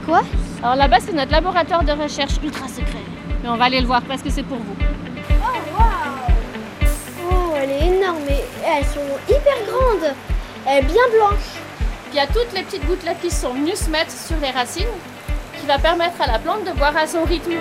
c'est quoi Alors là-bas, c'est notre laboratoire de recherche ultra secret. Mais on va aller le voir parce que c'est pour vous. Oh, waouh Oh, elle est énorme et elles sont hyper grandes. Elle est bien blanche. Il y a toutes les petites gouttelettes qui sont venues se mettre sur les racines, qui va permettre à la plante de boire à son rythme.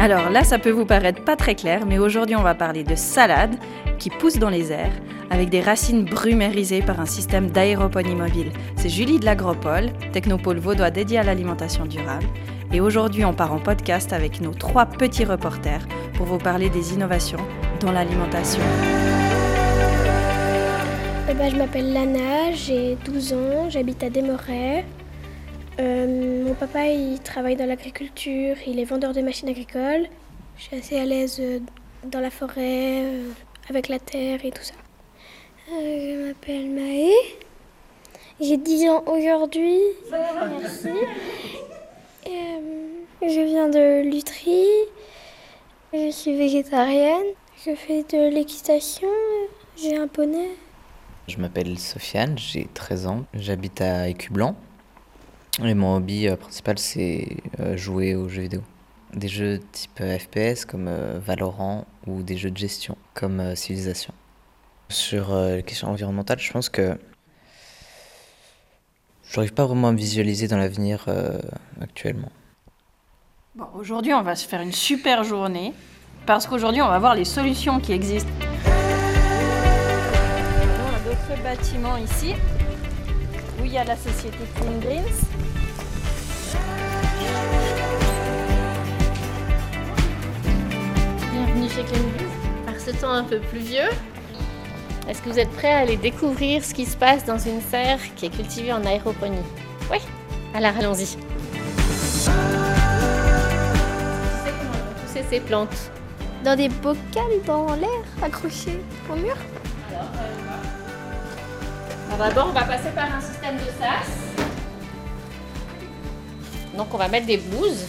Alors là, ça peut vous paraître pas très clair, mais aujourd'hui, on va parler de salade qui pousse dans les airs avec des racines brumérisées par un système d'aéroponie mobile. C'est Julie de l'Agropole, technopôle vaudois dédié à l'alimentation durable. Et aujourd'hui, on part en podcast avec nos trois petits reporters pour vous parler des innovations dans l'alimentation. Eh ben, je m'appelle Lana, j'ai 12 ans, j'habite à Desmarais. Euh, mon papa, il travaille dans l'agriculture, il est vendeur de machines agricoles. Je suis assez à l'aise euh, dans la forêt, euh, avec la terre et tout ça. Euh, je m'appelle Maë. J'ai 10 ans aujourd'hui. Merci. Euh, je viens de Lutry. Je suis végétarienne. Je fais de l'équitation. J'ai un poney. Je m'appelle Sofiane, j'ai 13 ans, j'habite à Écublanc. Et mon hobby euh, principal, c'est jouer aux jeux vidéo. Des jeux type FPS comme Valorant ou des jeux de gestion comme Civilization. Sur euh, les questions environnementales, je pense que je n'arrive pas vraiment à me visualiser dans l'avenir euh, actuellement. Bon, aujourd'hui, on va se faire une super journée parce qu'aujourd'hui, on va voir les solutions qui existent. On a d'autres bâtiments ici où il y a la société Clean Greens. Bienvenue chez Clean Greens. Par ce temps un peu pluvieux, est-ce que vous êtes prêts à aller découvrir ce qui se passe dans une serre qui est cultivée en aéroponie? Oui Alors allons-y. Tu sais comment vont pousser ces plantes Dans des bocals dans l'air, accrochés au mur. Alors d'abord, on va passer par un système de sas. Donc on va mettre des blouses.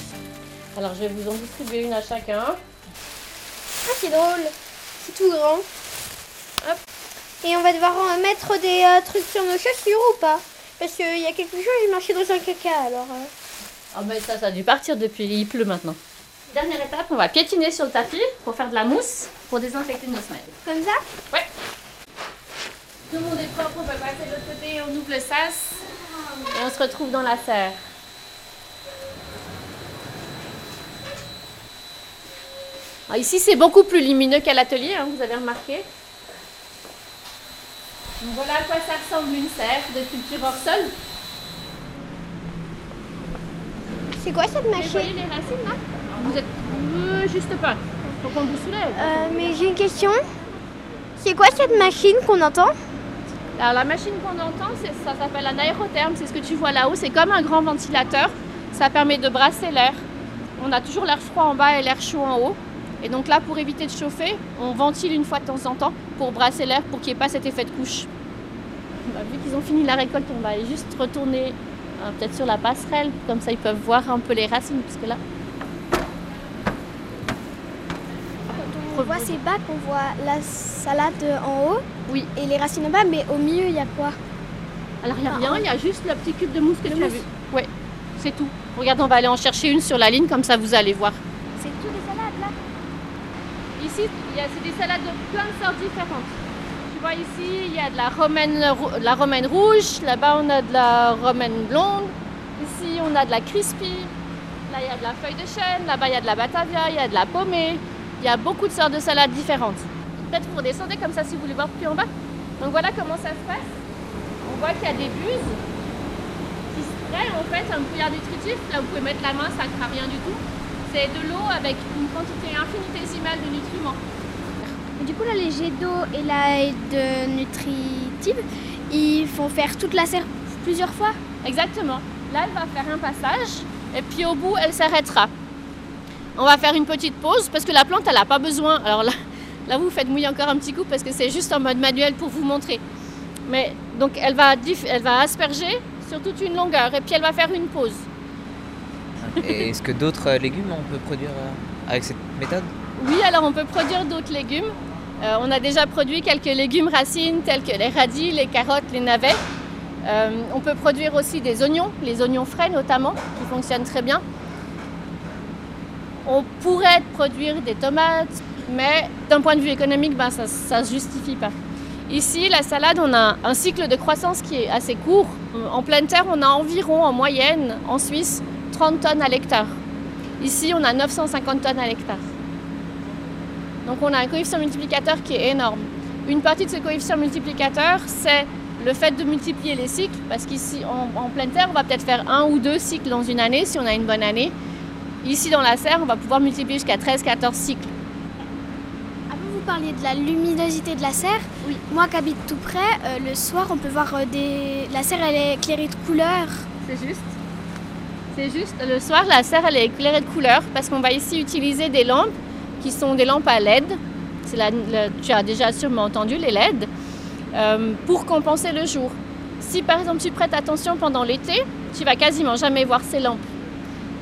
Alors je vais vous en distribuer une à chacun. Ah, c'est drôle. C'est tout grand. Hop. Et on va devoir en mettre des euh, trucs sur nos chaussures ou pas? Parce qu'il y a quelque chose, j'ai marché dans un caca alors. euh. Ah mais ça, ça a dû partir depuis, il pleut maintenant. Dernière étape, on va piétiner sur le tapis pour faire de la mousse pour désinfecter nos semelles. Comme ça? Ouais. Tout le monde est propre, on peut passer de l'autre côté, on ouvre le sas et on se retrouve dans la serre. Ah, ici, c'est beaucoup plus lumineux qu'à l'atelier, hein, vous avez remarqué. Donc voilà à quoi ça ressemble une serre de culture hors sol. C'est quoi cette Vous machine? Voyez les racines là? Vous êtes euh, juste pas. Faut qu'on vous soulève. Euh, Mais j'ai une question. C'est quoi cette machine qu'on entend? Alors la machine qu'on entend, ça s'appelle un aérotherme, c'est ce que tu vois là-haut, c'est comme un grand ventilateur. Ça permet de brasser l'air. On a toujours l'air froid en bas et l'air chaud en haut. Et donc là, pour éviter de chauffer, on ventile une fois de temps en temps pour brasser l'air pour qu'il n'y ait pas cet effet de couche. Bah, vu qu'ils ont fini la récolte, on va aller juste retourner euh, peut-être sur la passerelle, comme ça ils peuvent voir un peu les racines, puisque là, On voit ces bacs, on voit la salade en haut Oui. et les racines en bas, mais au milieu, il y a quoi? Alors il n'y a Ah, rien, il y a juste le petit cube de mousse que De tu as mousse. vu. Ouais, c'est tout. Regarde, on va aller en chercher une sur la ligne, comme ça vous allez voir. C'est tout des salades là Ici, c'est des salades de plein de sortes différentes. Tu vois ici, il y a de la romaine, la romaine rouge, là-bas on a de la romaine blonde, ici on a de la crispy, là il y a de la feuille de chêne, là-bas il y a de la batavia, il y a de la pommée, il y a beaucoup de sortes de salades différentes. Peut-être vous redescendez comme ça si vous voulez voir plus en bas. Donc voilà comment ça se passe. On voit qu'il y a des buses qui spraient en fait un brouillard nutritif. Là vous pouvez mettre la main, ça ne craint rien du tout. C'est de l'eau avec une quantité infinitésimale de nutriments. Et Du coup, là, les jets d'eau et la de nutritive, ils font faire toute la serre plusieurs fois? Exactement. Là, elle va faire un passage et puis au bout, elle s'arrêtera. On va faire une petite pause parce que la plante, elle n'a pas besoin. Alors là, là, vous faites mouiller encore un petit coup parce que c'est juste en mode manuel pour vous montrer. Mais donc, elle va, elle va asperger sur toute une longueur et puis elle va faire une pause. Est-ce que d'autres euh, légumes on peut produire euh, avec cette méthode? Oui, alors on peut produire d'autres légumes. Euh, on a déjà produit quelques légumes racines tels que les radis, les carottes, les navets. On peut produire aussi des oignons, les oignons frais notamment, qui fonctionnent très bien. On pourrait produire des tomates, mais d'un point de vue économique, ben, ça ne se justifie pas. Ici, la salade, on a un cycle de croissance qui est assez court. En pleine terre, on a environ en moyenne en Suisse 30 tonnes à l'hectare. Ici, on a 950 tonnes à l'hectare. Donc on a un coefficient multiplicateur qui est énorme. Une partie de ce coefficient multiplicateur, c'est le fait de multiplier les cycles, parce qu'ici, en, pleine terre, on va peut-être faire un ou deux cycles dans une année, si on a une bonne année. Ici, dans la serre, on va pouvoir multiplier jusqu'à 13-14 cycles. Avant, vous parliez de la luminosité de la serre. Oui. Moi qui habite tout près, euh, le soir, on peut voir euh, des... La serre, elle est éclairée de couleur. C'est juste. C'est juste. Le soir, la serre, elle est éclairée de couleur, parce qu'on va ici utiliser des lampes qui sont des lampes à LED. tu as déjà sûrement entendu les LED. Euh, pour compenser le jour. Si par exemple tu prêtes attention pendant l'été, tu vas quasiment jamais voir ces lampes.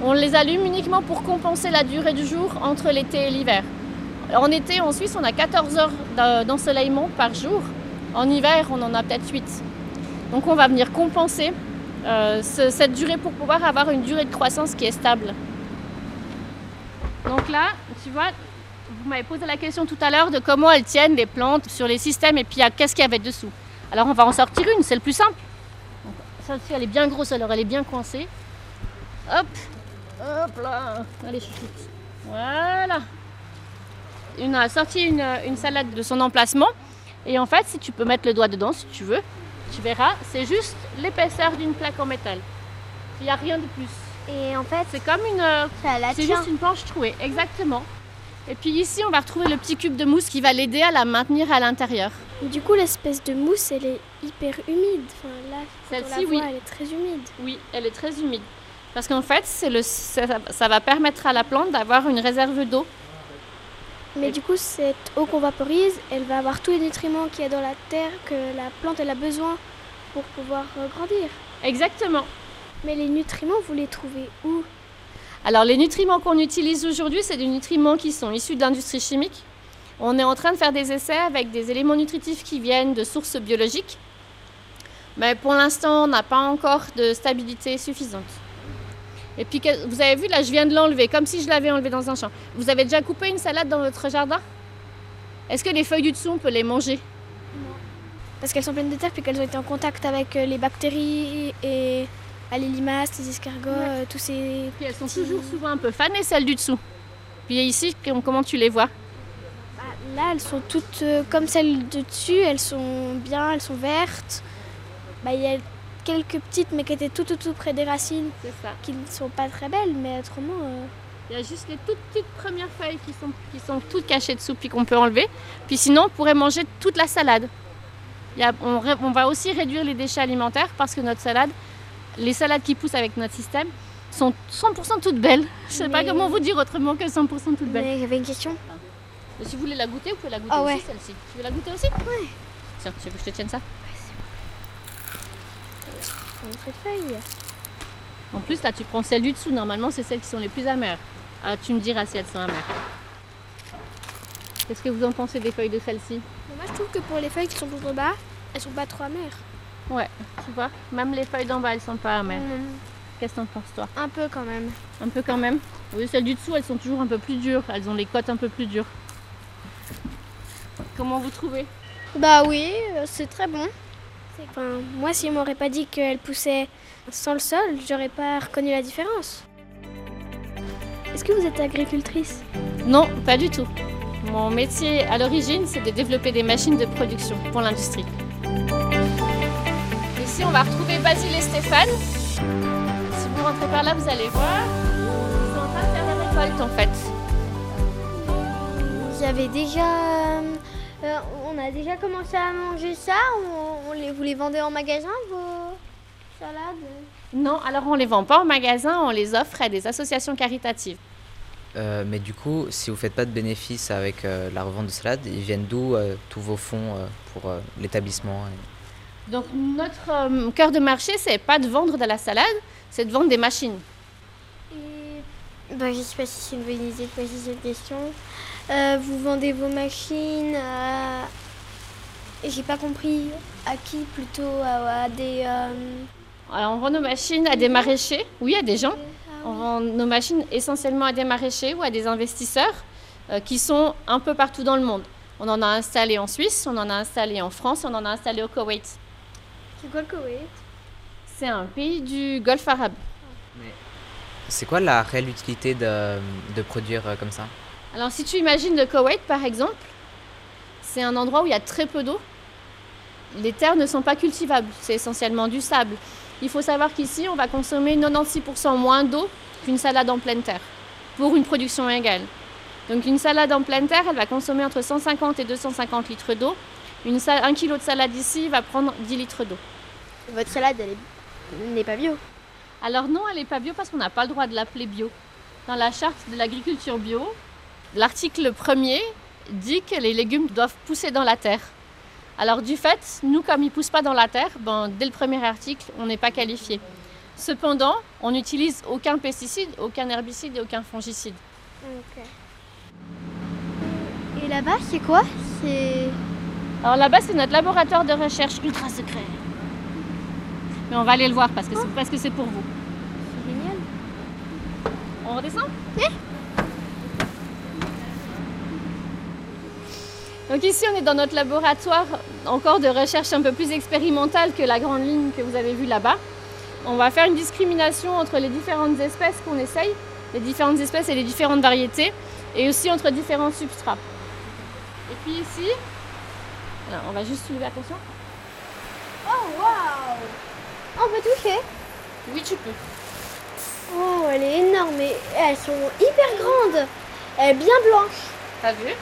On les allume uniquement pour compenser la durée du jour entre l'été et l'hiver. En été, en Suisse, on a 14 heures d'ensoleillement par jour. En hiver, on en a peut-être 8. Donc on va venir compenser euh, cette durée pour pouvoir avoir une durée de croissance qui est stable. Donc là, tu vois, vous m'avez posé la question tout à l'heure de comment elles tiennent les plantes sur les systèmes et puis qu'est-ce qu'il y avait dessous. Alors on va en sortir une, c'est le plus simple. Celle-ci elle est bien grosse, alors elle est bien coincée. Hop, hop là, allez chouchoute. Voilà. On a sorti une, une salade de son emplacement. Et en fait, si tu peux mettre le doigt dedans, si tu veux, tu verras, c'est juste l'épaisseur d'une plaque en métal. Il n'y a rien de plus. Et en fait, c'est comme une. C'est juste une planche trouée, exactement. Et puis ici, on va retrouver le petit cube de mousse qui va l'aider à la maintenir à l'intérieur. Du coup, l'espèce de mousse, elle est hyper humide. Enfin, là, celle-ci, oui. Elle est très humide. Oui, elle est très humide. Parce qu'en fait, le, ça, va permettre à la plante d'avoir une réserve d'eau. Mais du coup, cette eau qu'on vaporise, elle va avoir tous les nutriments qu'il y a dans la terre que la plante elle a besoin pour pouvoir grandir. Exactement. Mais les nutriments, vous les trouvez où? Alors les nutriments qu'on utilise aujourd'hui, c'est des nutriments qui sont issus de l'industrie chimique. On est en train de faire des essais avec des éléments nutritifs qui viennent de sources biologiques. Mais pour l'instant, on n'a pas encore de stabilité suffisante. Et puis, vous avez vu, là, je viens de l'enlever, comme si je l'avais enlevé dans un champ. Vous avez déjà coupé une salade dans votre jardin? Est-ce que les feuilles du dessous, on peut les manger? Non. Parce qu'elles sont pleines de terre, puis qu'elles ont été en contact avec euh, les bactéries et les limaces, les escargots, euh, tous ces. Puis elles sont toujours souvent un peu fanées, celles du dessous. Puis ici, comment tu les vois? Bah, Là, elles sont toutes euh, comme celles de dessus, elles sont bien, elles sont vertes. Bah, y a quelques petites, mais qui étaient tout, tout, tout près des racines, qui ne sont pas très belles, mais autrement. Euh, il y a juste les toutes petites premières feuilles qui sont, qui sont toutes cachées dessous, puis qu'on peut enlever. Puis sinon, on pourrait manger toute la salade. on, on va aussi réduire les déchets alimentaires parce que notre salade, les salades qui poussent avec notre système sont 100% toutes belles. Je ne sais pas comment vous dire autrement que 100% toutes belles. Mais j'avais une question. si vous voulez la goûter, vous pouvez la goûter ah aussi celle-ci. Tu veux la goûter aussi? Oui. Tiens, tu veux que je te tienne ça? En plus, là, tu prends celle du dessous. Normalement, c'est celles qui sont les plus amères. Ah, tu me diras si elles sont amères. Qu'est-ce que vous en pensez des feuilles de celle-ci? Moi, je trouve que pour les feuilles qui sont tout en bas, elles sont pas trop amères. Ouais, tu vois, même les feuilles d'en bas, elles sont pas amères. Qu'est-ce que t'en penses, toi? Un peu quand même. Un peu quand même? Oui, celles du dessous, elles sont toujours un peu plus dures. Elles ont les côtes un peu plus dures. Comment vous trouvez? Bah oui, euh, c'est très bon. Enfin, moi, si on m'aurait pas dit qu'elle poussait sans le sol, j'aurais pas reconnu la différence. Est-ce que vous êtes agricultrice? Non, pas du tout. Mon métier à l'origine, c'est de développer des machines de production pour l'industrie on va retrouver Basile et Stéphane. Si vous rentrez par là, vous allez voir. Ils sont en train de faire la récolte en fait. Déjà. Euh, on a déjà commencé à manger ça on, les, Vous les vendez en magasin, vos salades? Non, alors on les vend pas en magasin, on les offre à des associations caritatives. Euh, mais du coup, si vous faites pas de bénéfices avec euh, la revente de salades, ils viennent d'où tous vos fonds pour l'établissement donc notre euh, cœur de marché, c'est pas de vendre de la salade, c'est de vendre des machines. bah, je ne sais pas si c'est une bonne idée de poser cette question. Euh, vous vendez vos machines à, J'ai pas compris à qui plutôt à, des. Euh, Alors, on vend nos machines à des maraîchers, oui, à des gens. On vend nos machines essentiellement à des maraîchers ou à des investisseurs euh, qui sont un peu partout dans le monde. On en a installé en Suisse, on en a installé en France, on en a installé au Koweït. C'est quoi le Koweït? C'est un pays du Golfe arabe. C'est quoi la réelle utilité de, de produire euh, comme ça? Alors si tu imagines le Koweït par exemple, c'est un endroit où il y a très peu d'eau. Les terres ne sont pas cultivables, c'est essentiellement du sable. Il faut savoir qu'ici, on va consommer 96% moins d'eau qu'une salade en pleine terre, pour une production égale. Donc une salade en pleine terre, elle va consommer entre 150 et 250 litres d'eau. Une un kilo de salade ici va prendre 10 litres d'eau. Votre salade, elle n'est pas bio Alors non, elle n'est pas bio parce qu'on n'a pas le droit de l'appeler bio. Dans la charte de l'agriculture bio, l'article premier dit que les légumes doivent pousser dans la terre. Alors du fait, nous comme ils ne poussent pas dans la terre, ben, dès le premier article, on n'est pas qualifié. Cependant, on n'utilise aucun pesticide, aucun herbicide et aucun fongicide. Et là-bas, c'est quoi? C'est Alors là-bas, c'est notre laboratoire de recherche ultra secret. Mais on va aller le voir parce que c'est parce que c'est pour vous. C'est génial. On redescend? Donc ici, on est dans notre laboratoire encore de recherche un peu plus expérimentale que la grande ligne que vous avez vue là-bas. On va faire une discrimination entre les différentes espèces qu'on essaye, les différentes espèces et les différentes variétés, et aussi entre différents substrats. Et puis ici, on va juste soulever attention. Oh waouh On peut toucher? Oui, tu peux. Oh, elle est énorme et elles sont hyper grandes. Elle est bien blanche. T'as vu?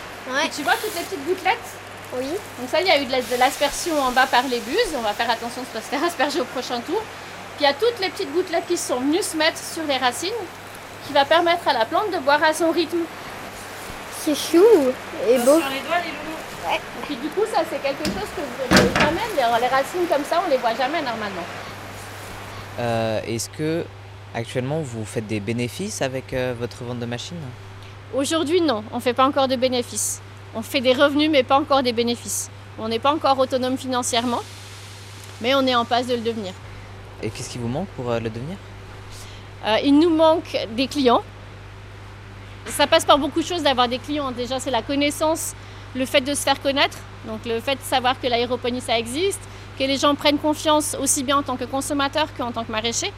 Tu vois toutes les petites gouttelettes Oui. Donc ça, il y a eu de l'aspersion en bas par les buses. On va faire attention de ne pas se faire asperger au prochain tour. Puis il y a toutes les petites gouttelettes qui sont venues se mettre sur les racines, qui va permettre à la plante de boire à son rythme. C'est chou et beau. Sur les doigts, les loulous. Et puis du coup, ça c'est quelque chose que vous ne jamais. Les racines comme ça, on les voit jamais normalement. Euh, est-ce que actuellement vous faites des bénéfices avec euh, votre vente de machines? Aujourd'hui, non, on ne fait pas encore de bénéfices. On fait des revenus, mais pas encore des bénéfices. On n'est pas encore autonome financièrement, mais on est en passe de le devenir. Et qu'est-ce qui vous manque pour euh, le devenir? Euh, Il nous manque des clients. Ça passe par beaucoup de choses d'avoir des clients. Déjà, c'est la connaissance, le fait de se faire connaître, donc le fait de savoir que l'aéroponie, ça existe, que les gens prennent confiance aussi bien en tant que consommateur qu'en tant que maraîcher.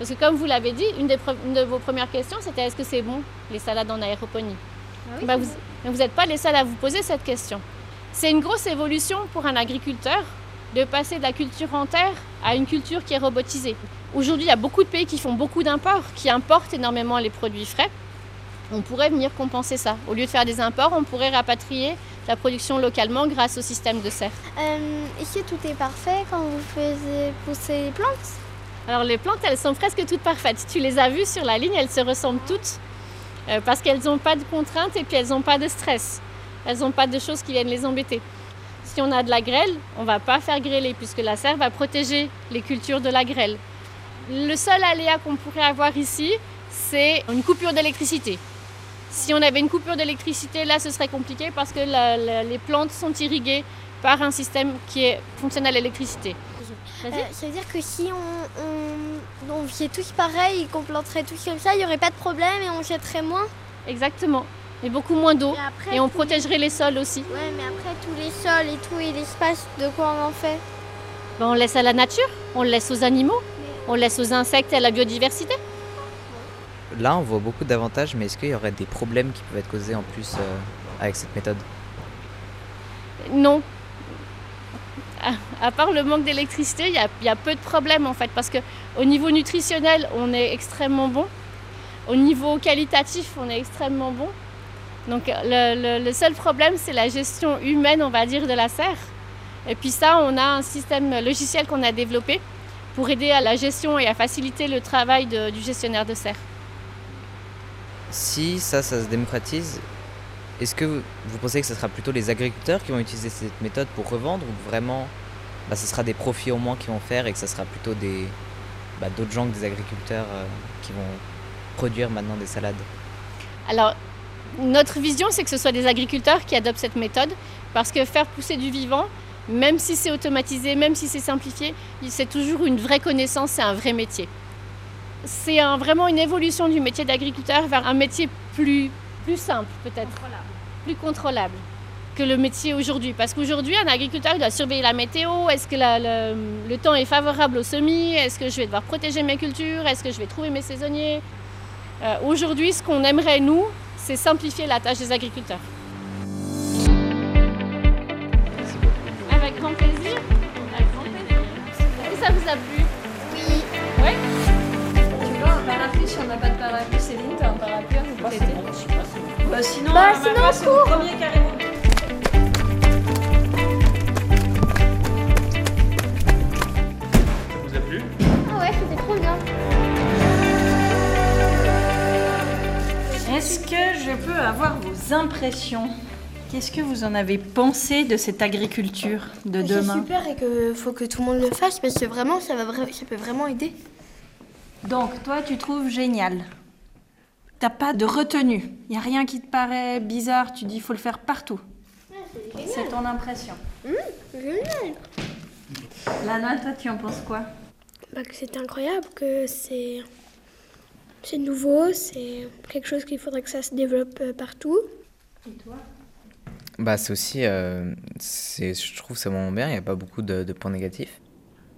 Parce que comme vous l'avez dit, une, de vos premières questions, c'était est-ce que c'est bon les salades en aéroponie? Ah bah, Vous n'êtes pas les seuls à vous poser cette question. C'est une grosse évolution pour un agriculteur de passer de la culture en terre à une culture qui est robotisée. Aujourd'hui, il y a beaucoup de pays qui font beaucoup d'imports, qui importent énormément les produits frais. On pourrait venir compenser ça. Au lieu de faire des imports, on pourrait rapatrier la production localement grâce au système de serre. Euh, ici, tout est parfait quand vous faites pousser les plantes alors les plantes, elles sont presque toutes parfaites. Tu les as vues sur la ligne, elles se ressemblent toutes euh, parce qu'elles n'ont pas de contraintes et puis elles n'ont pas de stress. Elles n'ont pas de choses qui viennent les embêter. Si on a de la grêle, on ne va pas faire grêler puisque la serre va protéger les cultures de la grêle. Le seul aléa qu'on pourrait avoir ici, c'est une coupure d'électricité. Si on avait une coupure d'électricité, là, ce serait compliqué parce que les plantes sont irriguées par un système qui est fonctionnel à l'électricité. Euh, ça veut dire que si on, on, faisait tous pareil, qu'on planterait tous comme ça, il n'y aurait pas de problème et on jetterait moins Exactement. Et beaucoup moins d'eau. Et, on protégerait les... sols aussi. Ouais, mais après, tous les sols et tout, et l'espace, de quoi on en fait? Ben, On laisse à la nature, on le laisse aux animaux, on laisse aux insectes et à la biodiversité. Là, on voit beaucoup d'avantages, mais est-ce qu'il y aurait des problèmes qui peuvent être causés en plus euh, avec cette méthode? Non, à part le manque d'électricité, il y, a, peu de problèmes en fait, parce qu'au niveau nutritionnel, on est extrêmement bon. Au niveau qualitatif, on est extrêmement bon. Donc le, seul problème, c'est la gestion humaine, on va dire, de la serre. Et puis ça, on a un système logiciel qu'on a développé pour aider à la gestion et à faciliter le travail du gestionnaire de serre. Si ça, ça se démocratise, est-ce que vous pensez que ce sera plutôt les agriculteurs qui vont utiliser cette méthode pour revendre ou vraiment bah, ce sera des profits au moins qui vont faire et que ce sera plutôt des bah, d'autres gens que des agriculteurs euh, qui vont produire maintenant des salades? Alors, notre vision, c'est que ce soit des agriculteurs qui adoptent cette méthode parce que faire pousser du vivant, même si c'est automatisé, même si c'est simplifié, c'est toujours une vraie connaissance, c'est un vrai métier. C'est vraiment une évolution du métier d'agriculteur vers un métier plus, plus simple peut-être, plus contrôlable que le métier aujourd'hui. Parce qu'aujourd'hui, un agriculteur doit surveiller la météo, est-ce que le, temps est favorable au semis, est-ce que je vais devoir protéger mes cultures, est-ce que je vais trouver mes saisonniers? Euh, aujourd'hui, ce qu'on aimerait, nous, c'est simplifier la tâche des agriculteurs. Avec grand plaisir. Avec grand plaisir. Est-ce que ça vous a plu? Oui. Ouais Tu veux un parapluie Si on n'a pas de parapluie, Céline, t'as un parapluie à nous prêter? Bah, Sinon, Bah, on va sinon, au premier carrément. Ça vous a plu Ah ouais, c'était trop bien. Est-ce que je peux avoir vos impressions? Qu'est-ce que vous en avez pensé de cette agriculture de C'est demain? super et qu'il faut que tout le monde le fasse parce que vraiment, ça, va, ça peut vraiment aider. Donc, toi, tu trouves génial. T'as pas de retenue. Il y a rien qui te paraît bizarre. Tu dis, il faut le faire partout. C'est ton impression. Génial. Lana, toi, tu en penses quoi? Bah, que c'est incroyable, que c'est c'est nouveau, c'est quelque chose qu'il faudrait que ça se développe euh, partout. Et toi? Bah, c'est aussi. euh, c'est, je trouve c'est vraiment bien, il n'y a pas beaucoup de, de points négatifs.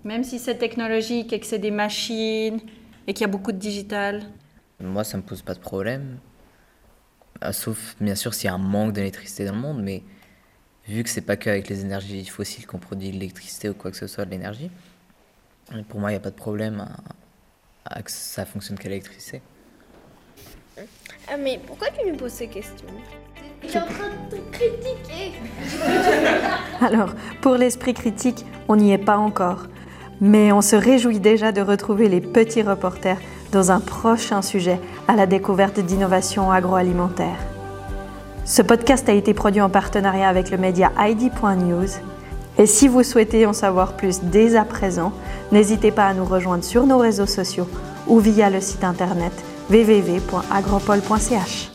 Même si c'est technologique et que c'est des machines et qu'il y a beaucoup de digital. Moi, ça me pose pas de problème. Ah, sauf, bien sûr, s'il y a un manque d'électricité dans le monde, mais vu que c'est pas qu'avec les énergies fossiles qu'on produit de l'électricité ou quoi que ce soit, de l'énergie, pour moi, il n'y a pas de problème à, à que ça fonctionne qu'à l'électricité. Ah, mais pourquoi tu nous poses ces questions? Il est en train de te critiquer. Alors, pour l'esprit critique, on n'y est pas encore. Mais on se réjouit déjà de retrouver les petits reporters dans un prochain sujet à la découverte d'innovations agroalimentaires. Ce podcast a été produit en partenariat avec le média ID.news. Et si vous souhaitez en savoir plus dès à présent, n'hésitez pas à nous rejoindre sur nos réseaux sociaux ou via le site internet www.agropole.ch.